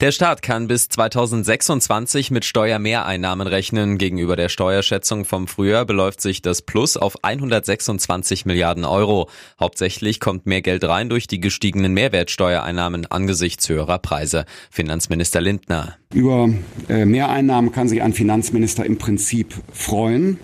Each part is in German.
Der Staat kann bis 2026 mit Steuermehreinnahmen rechnen. Gegenüber der Steuerschätzung vom Frühjahr beläuft sich das Plus auf 126 Milliarden Euro. Hauptsächlich kommt mehr Geld rein durch die gestiegenen Mehrwertsteuereinnahmen angesichts höherer Preise. Finanzminister Lindner. Über äh, Mehreinnahmen kann sich ein Finanzminister im Prinzip freuen.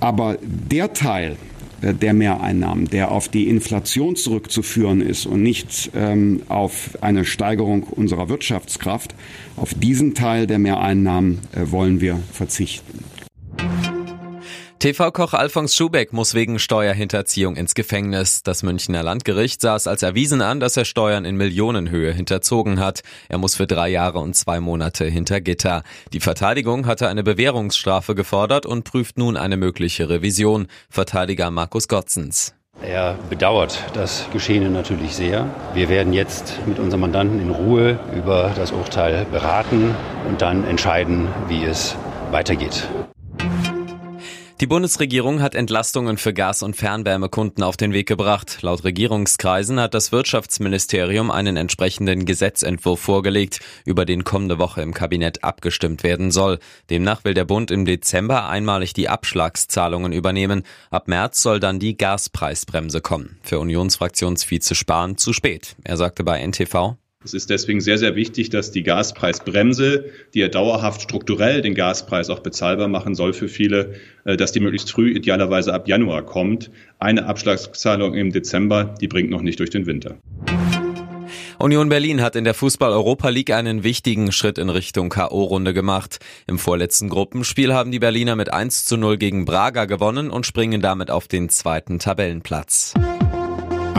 Aber der Teil, der Mehreinnahmen, der auf die Inflation zurückzuführen ist und nicht ähm, auf eine Steigerung unserer Wirtschaftskraft. Auf diesen Teil der Mehreinnahmen äh, wollen wir verzichten. TV-Koch Alfons Schubeck muss wegen Steuerhinterziehung ins Gefängnis. Das Münchner Landgericht sah es als erwiesen an, dass er Steuern in Millionenhöhe hinterzogen hat. Er muss für drei Jahre und zwei Monate hinter Gitter. Die Verteidigung hatte eine Bewährungsstrafe gefordert und prüft nun eine mögliche Revision. Verteidiger Markus Gotzens. Er bedauert das Geschehene natürlich sehr. Wir werden jetzt mit unserem Mandanten in Ruhe über das Urteil beraten und dann entscheiden, wie es weitergeht. Die Bundesregierung hat Entlastungen für Gas- und Fernwärmekunden auf den Weg gebracht. Laut Regierungskreisen hat das Wirtschaftsministerium einen entsprechenden Gesetzentwurf vorgelegt, über den kommende Woche im Kabinett abgestimmt werden soll. Demnach will der Bund im Dezember einmalig die Abschlagszahlungen übernehmen. Ab März soll dann die Gaspreisbremse kommen. Für Unionsfraktionsvize Spahn zu spät. Er sagte bei NTV, es ist deswegen sehr, sehr wichtig, dass die Gaspreisbremse, die ja dauerhaft strukturell den Gaspreis auch bezahlbar machen soll für viele, äh, dass die möglichst früh, idealerweise ab Januar kommt. Eine Abschlagszahlung im Dezember, die bringt noch nicht durch den Winter. Union Berlin hat in der Fußball-Europa League einen wichtigen Schritt in Richtung K.O.-Runde gemacht. Im vorletzten Gruppenspiel haben die Berliner mit 1 zu 0 gegen Braga gewonnen und springen damit auf den zweiten Tabellenplatz.